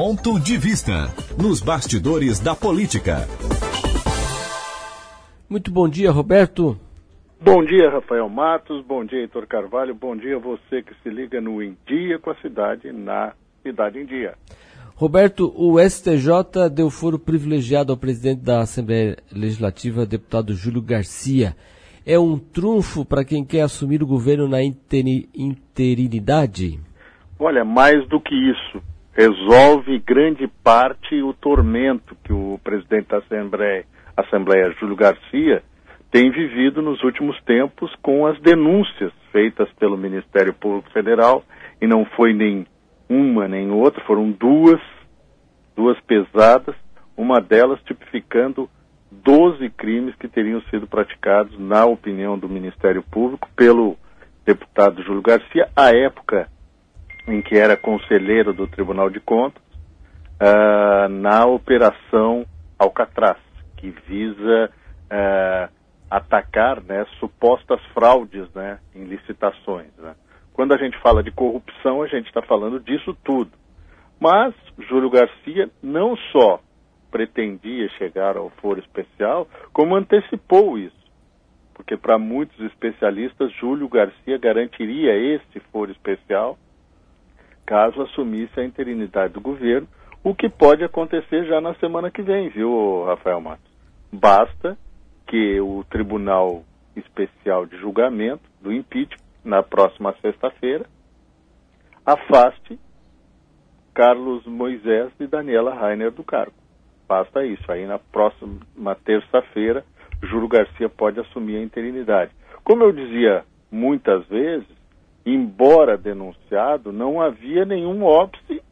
Ponto de vista nos bastidores da política. Muito bom dia, Roberto. Bom dia, Rafael Matos. Bom dia, Heitor Carvalho. Bom dia você que se liga no Em Dia com a Cidade, na Cidade em Dia. Roberto, o STJ deu foro privilegiado ao presidente da Assembleia Legislativa, deputado Júlio Garcia. É um trunfo para quem quer assumir o governo na interinidade? Olha, mais do que isso. Resolve grande parte o tormento que o presidente da Assembleia, Assembleia Júlio Garcia, tem vivido nos últimos tempos com as denúncias feitas pelo Ministério Público Federal, e não foi nem uma nem outra, foram duas, duas pesadas, uma delas tipificando 12 crimes que teriam sido praticados, na opinião do Ministério Público, pelo deputado Júlio Garcia, à época em que era conselheiro do Tribunal de Contas, uh, na Operação Alcatraz, que visa uh, atacar né, supostas fraudes né, em licitações. Né. Quando a gente fala de corrupção, a gente está falando disso tudo. Mas Júlio Garcia não só pretendia chegar ao foro especial, como antecipou isso. Porque para muitos especialistas, Júlio Garcia garantiria esse foro especial caso assumisse a interinidade do governo, o que pode acontecer já na semana que vem, viu, Rafael Matos? Basta que o Tribunal Especial de Julgamento do Impeachment na próxima sexta-feira, afaste Carlos Moisés e Daniela Rainer do cargo. Basta isso. Aí na próxima terça-feira, Júlio Garcia pode assumir a interinidade. Como eu dizia muitas vezes, embora denunciado, não havia nenhum óbice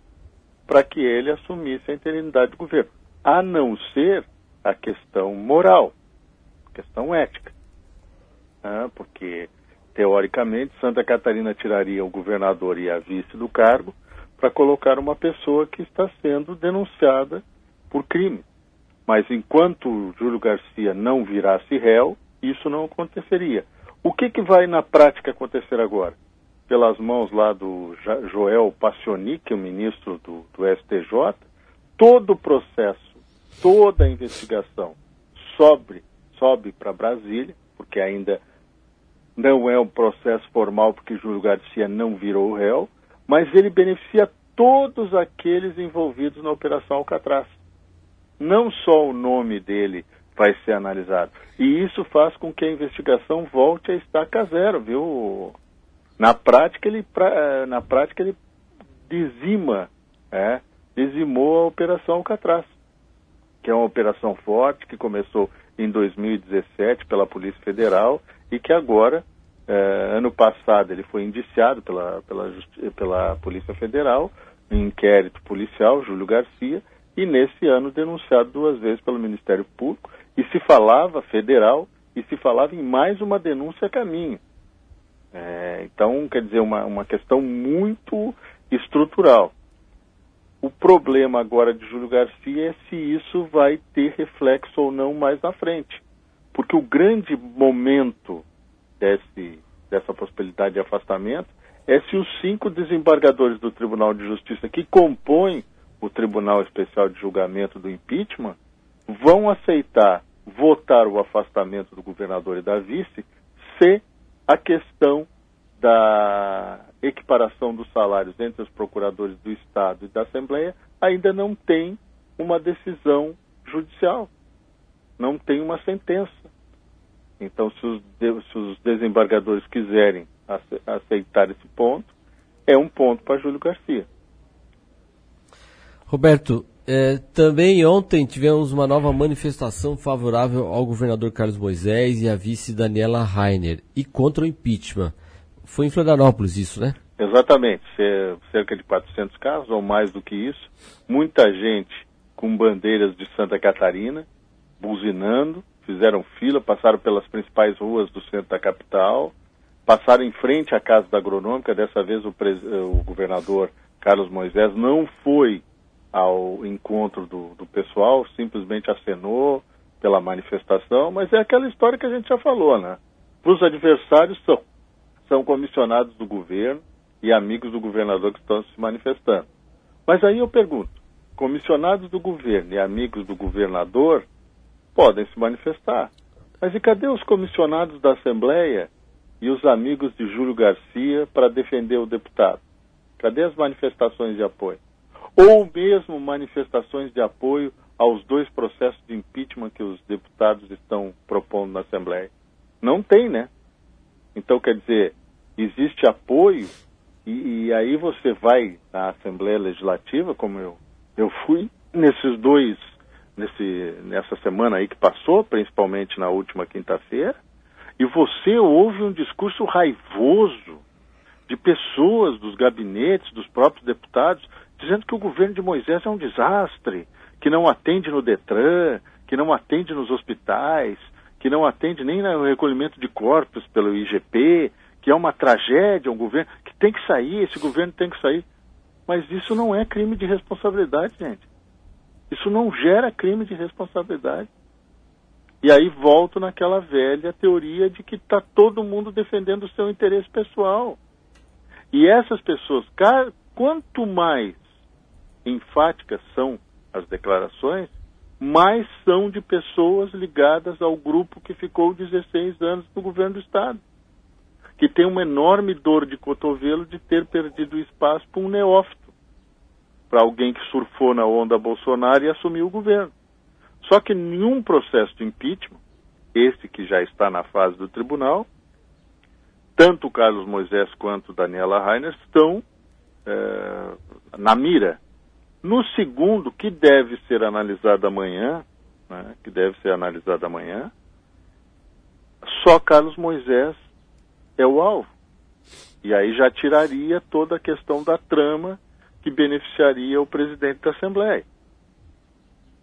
para que ele assumisse a interinidade do governo, a não ser a questão moral, questão ética. Ah, porque teoricamente, Santa Catarina tiraria o governador e a vice do cargo para colocar uma pessoa que está sendo denunciada por crime. Mas enquanto Júlio Garcia não virasse réu, isso não aconteceria. O que, que vai na prática acontecer agora? Pelas mãos lá do Joel Passionic, o ministro do, do STJ, todo o processo, toda a investigação sobe, sobe para Brasília, porque ainda não é um processo formal porque Júlio Garcia não virou réu, mas ele beneficia todos aqueles envolvidos na Operação Alcatraz. Não só o nome dele vai ser analisado. E isso faz com que a investigação volte a estaca zero, viu? Na prática, ele, na prática, ele dizima, é, dizimou a Operação Alcatraz, que é uma operação forte que começou em 2017 pela Polícia Federal e que agora, eh, ano passado, ele foi indiciado pela, pela, pela Polícia Federal, em inquérito policial, Júlio Garcia, e nesse ano denunciado duas vezes pelo Ministério Público, e se falava federal, e se falava em mais uma denúncia a caminho. É, então, quer dizer, uma, uma questão muito estrutural. O problema agora de Júlio Garcia é se isso vai ter reflexo ou não mais na frente. Porque o grande momento desse, dessa possibilidade de afastamento é se os cinco desembargadores do Tribunal de Justiça que compõem o Tribunal Especial de Julgamento do Impeachment vão aceitar votar o afastamento do governador e da vice se a questão da equiparação dos salários entre os procuradores do Estado e da Assembleia ainda não tem uma decisão judicial, não tem uma sentença. Então, se os, se os desembargadores quiserem aceitar esse ponto, é um ponto para Júlio Garcia. Roberto, é, também ontem tivemos uma nova manifestação favorável ao governador Carlos Moisés e à vice Daniela Rainer e contra o impeachment. Foi em Florianópolis isso, né? Exatamente, cerca de 400 carros ou mais do que isso. Muita gente com bandeiras de Santa Catarina, buzinando, fizeram fila, passaram pelas principais ruas do centro da capital, passaram em frente à Casa da Agronômica. Dessa vez o, o governador Carlos Moisés não foi ao encontro do, do pessoal, simplesmente acenou pela manifestação, mas é aquela história que a gente já falou, né? Os adversários são são comissionados do governo e amigos do governador que estão se manifestando. Mas aí eu pergunto, comissionados do governo e amigos do governador podem se manifestar. Mas e cadê os comissionados da Assembleia e os amigos de Júlio Garcia para defender o deputado? Cadê as manifestações de apoio? Ou mesmo manifestações de apoio aos dois processos de impeachment que os deputados estão propondo na Assembleia? Não tem, né? Então, quer dizer, existe apoio e, e aí você vai à Assembleia Legislativa, como eu, eu fui, nesses dois, nesse, nessa semana aí que passou, principalmente na última quinta-feira, e você ouve um discurso raivoso de pessoas dos gabinetes, dos próprios deputados, dizendo que o governo de Moisés é um desastre, que não atende no Detran, que não atende nos hospitais, que não atende nem no recolhimento de corpos pelo IGP, que é uma tragédia, um governo que tem que sair, esse governo tem que sair. Mas isso não é crime de responsabilidade, gente. Isso não gera crime de responsabilidade. E aí volto naquela velha teoria de que está todo mundo defendendo o seu interesse pessoal. E essas pessoas, quanto mais enfáticas são as declarações, mais são de pessoas ligadas ao grupo que ficou 16 anos no governo do Estado, que tem uma enorme dor de cotovelo de ter perdido espaço para um neófito, para alguém que surfou na onda Bolsonaro e assumiu o governo. Só que nenhum processo de impeachment, esse que já está na fase do tribunal, tanto o Carlos Moisés quanto Daniela Rainer estão é, na mira no segundo, que deve ser analisado amanhã, né, que deve ser analisado amanhã, só Carlos Moisés é o alvo. E aí já tiraria toda a questão da trama que beneficiaria o presidente da Assembleia.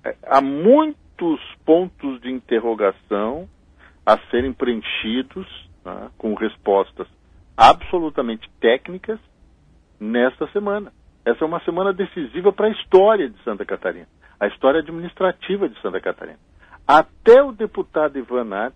É, há muitos pontos de interrogação a serem preenchidos né, com respostas absolutamente técnicas nesta semana. Essa é uma semana decisiva para a história de Santa Catarina, a história administrativa de Santa Catarina. Até o deputado Ivan Nath,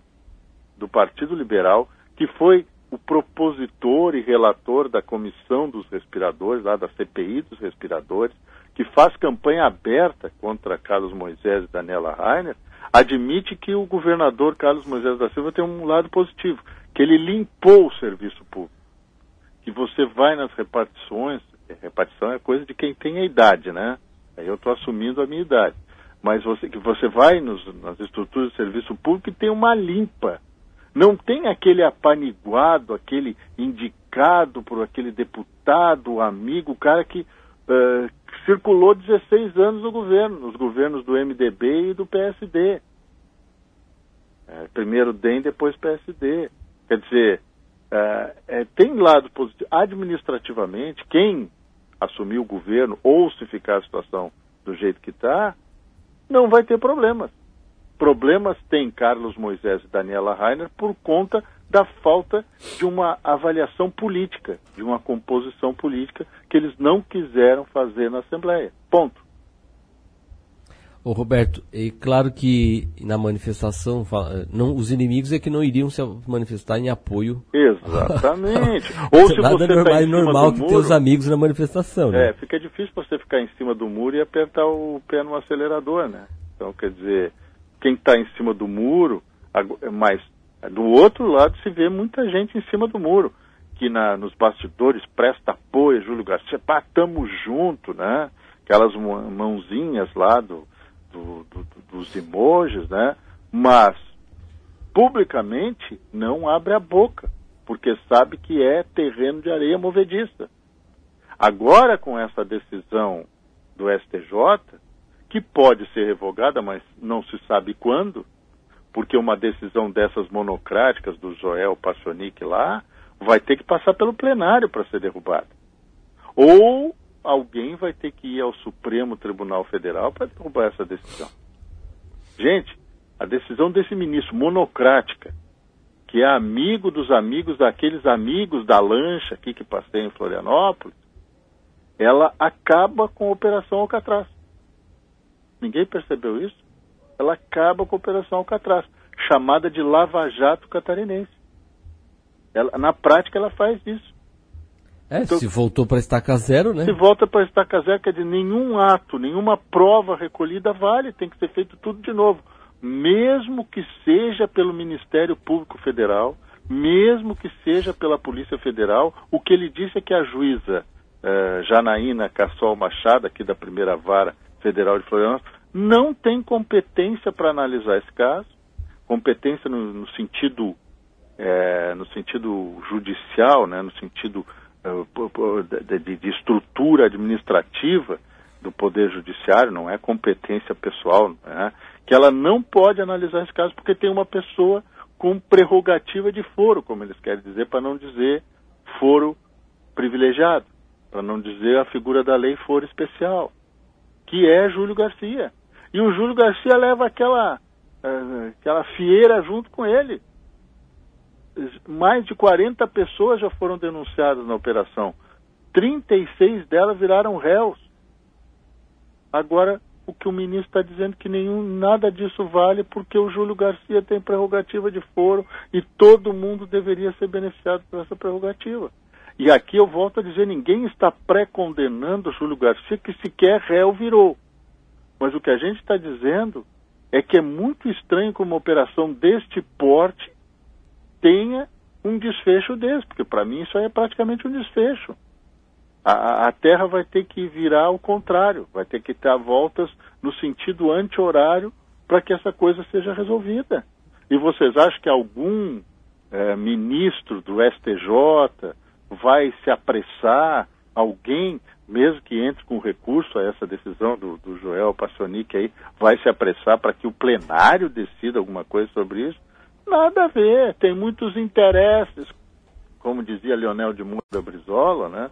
do Partido Liberal, que foi o propositor e relator da comissão dos respiradores, lá da CPI dos respiradores, que faz campanha aberta contra Carlos Moisés e Daniela Rainer, admite que o governador Carlos Moisés da Silva tem um lado positivo, que ele limpou o serviço público. Que você vai nas repartições, repartição é coisa de quem tem a idade, né? Aí eu estou assumindo a minha idade. Mas você, que você vai nos, nas estruturas de serviço público e tem uma limpa. Não tem aquele apaniguado, aquele indicado por aquele deputado, amigo, cara que uh, circulou 16 anos no governo, nos governos do MDB e do PSD. É, primeiro DEM, depois PSD. Quer dizer, é, é, tem lado positivo. Administrativamente, quem assumir o governo ou se ficar a situação do jeito que está, não vai ter problemas. Problemas tem Carlos Moisés e Daniela Rainer por conta da falta de uma avaliação política, de uma composição política que eles não quiseram fazer na Assembleia. Ponto. Ô Roberto, é claro que na manifestação, não, os inimigos é que não iriam se manifestar em apoio. Exatamente. Ou se Nada você normal, tá é em cima normal que muro, ter os amigos na manifestação, né? É, fica difícil você ficar em cima do muro e apertar o pé no acelerador, né? Então, quer dizer, quem está em cima do muro, ago- mas do outro lado se vê muita gente em cima do muro, que na, nos bastidores presta apoio, Júlio Garcia, pá, tamo junto, né? Aquelas mão- mãozinhas lá do- do- do- dos emojis, né? Mas publicamente não abre a boca, porque sabe que é terreno de areia movediça. Agora, com essa decisão do STJ, que pode ser revogada, mas não se sabe quando, porque uma decisão dessas monocráticas do Joel Passionic lá vai ter que passar pelo plenário para ser derrubada. Ou alguém vai ter que ir ao Supremo Tribunal Federal para derrubar essa decisão. Gente, a decisão desse ministro monocrática, que é amigo dos amigos daqueles amigos da lancha aqui que passei em Florianópolis, ela acaba com a Operação Alcatraz. Ninguém percebeu isso? Ela acaba com a Operação Alcatraz, chamada de Lava Jato Catarinense. Ela, na prática, ela faz isso. É, então, se voltou para estaca zero, né? Se volta para estaca zero, quer dizer, nenhum ato, nenhuma prova recolhida vale, tem que ser feito tudo de novo. Mesmo que seja pelo Ministério Público Federal, mesmo que seja pela Polícia Federal, o que ele disse é que a juíza eh, Janaína Cassol Machado, aqui da primeira vara federal de Florianópolis, não tem competência para analisar esse caso, competência no, no sentido é, no sentido judicial, né, no sentido de, de, estrutura administrativa do Poder Judiciário, não é competência pessoal, né, que ela não pode analisar esse caso porque tem uma pessoa com prerrogativa de foro, como eles querem dizer, para não dizer foro privilegiado, para não dizer a figura da lei foro especial, que é Júlio Garcia. E o Júlio Garcia leva aquela, uh, aquela fieira junto com ele mais de 40 pessoas já foram denunciadas na operação. 36 delas viraram réus. Agora, o que o ministro está dizendo que nenhum, nada disso vale porque o Júlio Garcia tem prerrogativa de foro e todo mundo deveria ser beneficiado por essa prerrogativa. E aqui eu volto a dizer, ninguém está pré-condenando o Júlio Garcia que sequer réu virou. Mas o que a gente está dizendo é que é muito estranho que uma operação deste porte tenha um desfecho desse, porque para mim isso aí é praticamente um desfecho. A, a, Terra vai ter que virar ao contrário, vai ter que dar voltas no sentido anti-horário para que essa coisa seja resolvida. E vocês acham que algum é, ministro do STJ vai se apressar, alguém, mesmo que entre com recurso a essa decisão do, do Joel Passionic aí, vai se apressar para que o plenário decida alguma coisa sobre isso? Nada a ver, tem muitos interesses, como dizia Leonel de Moura Brizola, né?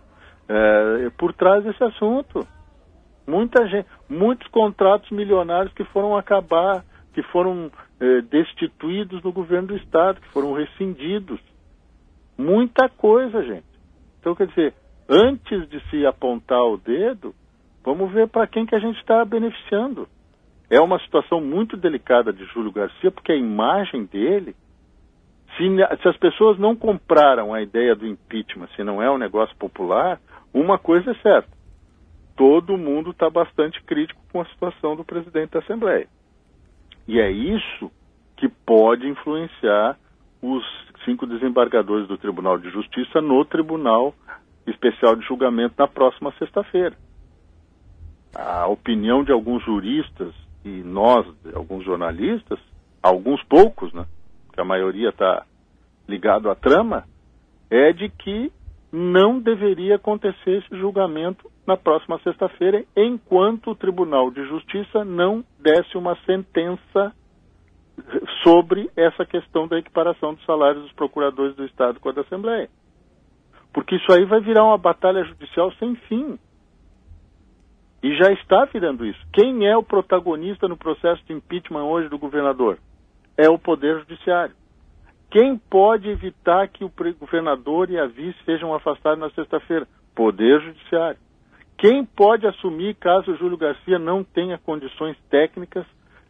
É, por trás desse assunto. Muita gente, muitos contratos milionários que foram acabar, que foram é, destituídos no governo do Estado, que foram rescindidos. Muita coisa, gente. Então, quer dizer, antes de se apontar o dedo, vamos ver para quem que a gente está beneficiando. É uma situação muito delicada de Júlio Garcia, porque a imagem dele, se, se, as pessoas não compraram a ideia do impeachment, se não é um negócio popular, uma coisa é certa: todo mundo está bastante crítico com a situação do presidente da Assembleia. E é isso que pode influenciar os cinco desembargadores do Tribunal de Justiça no Tribunal Especial de Julgamento na próxima sexta-feira. A opinião de alguns juristas e nós, alguns jornalistas, alguns poucos, né, que a maioria está ligado à trama, é de que não deveria acontecer esse julgamento na próxima sexta-feira, enquanto o Tribunal de Justiça não desse uma sentença sobre essa questão da equiparação dos salários dos procuradores do Estado com a da Assembleia. Porque isso aí vai virar uma batalha judicial sem fim. E já está virando isso. Quem é o protagonista no processo de impeachment hoje do governador? É o Poder Judiciário. Quem pode evitar que o governador e a vice sejam afastados na sexta-feira? Poder Judiciário. Quem pode assumir caso Júlio Garcia não tenha condições técnicas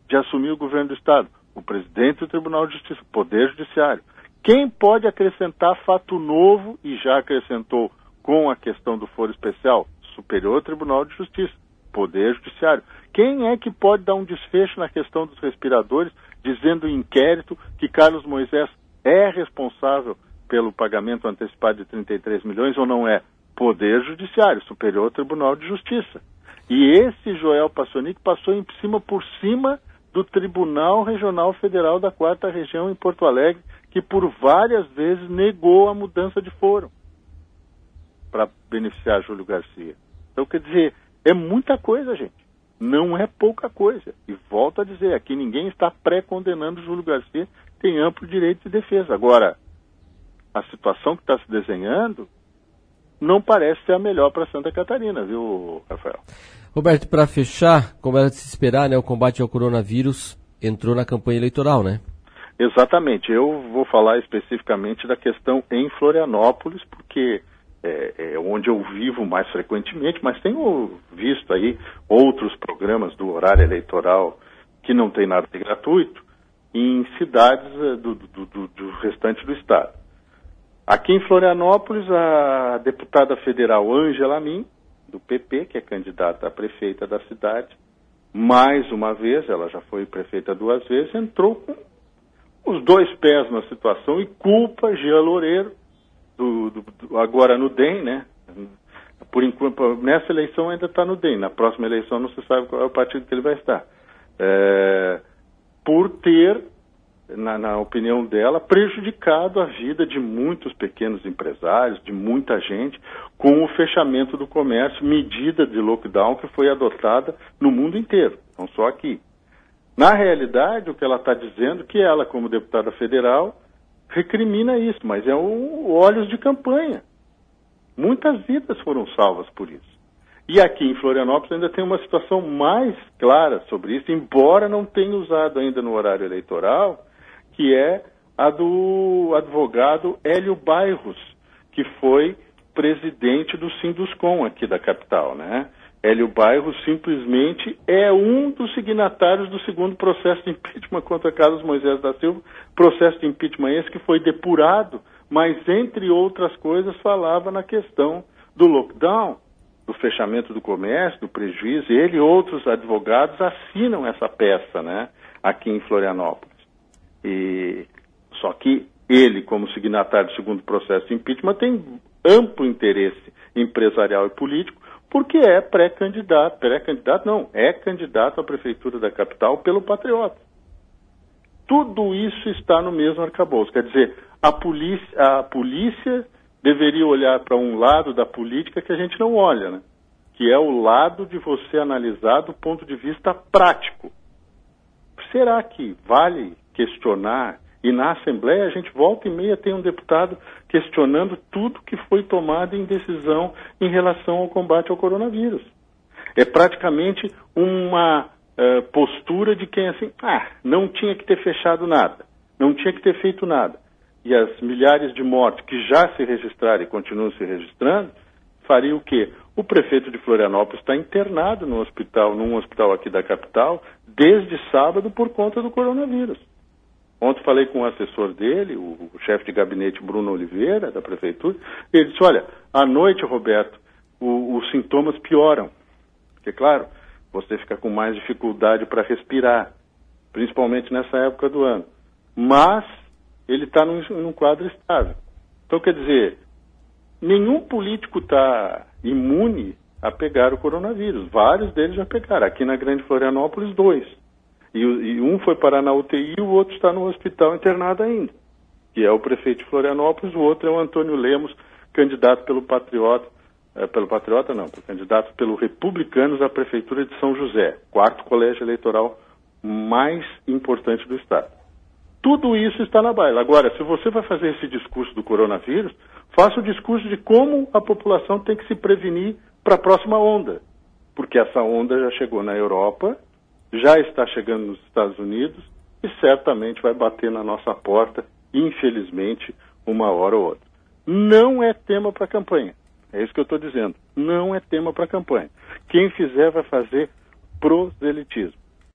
de assumir o governo do Estado? O presidente do Tribunal de Justiça, Poder Judiciário. Quem pode acrescentar fato novo, e já acrescentou com a questão do foro especial? Superior Tribunal de Justiça. Poder Judiciário. Quem é que pode dar um desfecho na questão dos respiradores, dizendo em inquérito que Carlos Moisés é responsável pelo pagamento antecipado de 33 milhões ou não é? Poder Judiciário, Superior Tribunal de Justiça. E esse Joel Passonic passou em cima por cima do Tribunal Regional Federal da Quarta Região em Porto Alegre, que por várias vezes negou a mudança de foro para beneficiar Júlio Garcia. Então, quer dizer, é muita coisa, gente. Não é pouca coisa. E volto a dizer, aqui ninguém está pré-condenando Júlio Garcia, tem amplo direito de defesa. Agora, a situação que está se desenhando não parece ser a melhor para Santa Catarina, viu, Rafael? Roberto, para fechar, como era de se esperar, né, o combate ao coronavírus entrou na campanha eleitoral, né? Exatamente. Eu vou falar especificamente da questão em Florianópolis, porque é, é, onde eu vivo mais frequentemente, mas tenho visto aí outros programas do horário eleitoral que não tem nada de gratuito em cidades é, do, do, do, do restante do estado. Aqui em Florianópolis, a deputada federal Ângela Min, do PP, que é candidata a prefeita da cidade, mais uma vez, ela já foi prefeita duas vezes, entrou com os dois pés na situação e culpa Gia Loureiro, do, do, do, agora no DEM, né? Por enquanto, nessa eleição ainda está no DEM, na próxima eleição não se sabe qual é o partido que ele vai estar. É, por ter na, na, opinião dela, prejudicado a vida de muitos pequenos empresários, de muita gente, com o fechamento do comércio, medida de lockdown que foi adotada no mundo inteiro, não só aqui. Na realidade, o que ela está dizendo é que ela, como deputada federal, recrimina isso, mas é o olhos de campanha. Muitas vidas foram salvas por isso. E aqui em Florianópolis ainda tem uma situação mais clara sobre isso, embora não tenha usado ainda no horário eleitoral, que é a do advogado Hélio Bairros, que foi presidente do Sinduscom aqui da capital, né? Hélio Bairros simplesmente é um dos signatários do segundo processo de impeachment contra Carlos Moisés da Silva, processo de impeachment esse que foi depurado, mas entre outras coisas falava na questão do lockdown, do fechamento do comércio, do prejuízo. Ele e outros advogados assinam essa peça, né, aqui em Florianópolis. E, só que ele, como signatário do segundo processo de impeachment, tem amplo interesse empresarial e político, porque é pré-candidato, pré-candidato não, é candidato à prefeitura da capital pelo Patriota. Tudo isso está no mesmo arcabouço. Quer dizer, a polícia, a polícia deveria olhar para um lado da política que a gente não olha, né? que é o lado de você analisar do ponto de vista prático. Será que vale questionar. E na Assembleia a gente volta e meia tem um deputado questionando tudo que foi tomado em decisão em relação ao combate ao coronavírus. É praticamente uma uh, postura de quem assim, ah, não tinha que ter fechado nada, não tinha que ter feito nada. E as milhares de mortes que já se registraram e continuam se registrando, faria o quê? O prefeito de Florianópolis está internado no hospital, num hospital aqui da capital, desde sábado por conta do coronavírus. Ontem falei com o assessor dele, o, o chefe de gabinete Bruno Oliveira, da prefeitura, e ele disse, olha, à noite, Roberto, o, os sintomas pioram. Porque, claro, você fica com mais dificuldade para respirar, principalmente nessa época do ano. Mas ele está num, num quadro estável. Então, quer dizer, nenhum político está imune a pegar o coronavírus. Vários deles já pegaram. Aqui na Grande Florianópolis, dois. E, e, um foi parar na UTI e o outro está no hospital internado ainda, que é o prefeito de Florianópolis, o outro é o Antônio Lemos, candidato pelo Patriota, é, pelo Patriota não, candidato pelo Republicanos à Prefeitura de São José, quarto colégio eleitoral mais importante do Estado. Tudo isso está na baila. Agora, se você vai fazer esse discurso do coronavírus, faça o discurso de como a população tem que se prevenir para a próxima onda. Porque essa onda já chegou na Europa, já está chegando nos Estados Unidos e certamente vai bater na nossa porta, infelizmente, uma hora ou outra. Não é tema para campanha. É isso que eu estou dizendo. Não é tema para campanha. Quem fizer vai fazer proselitismo.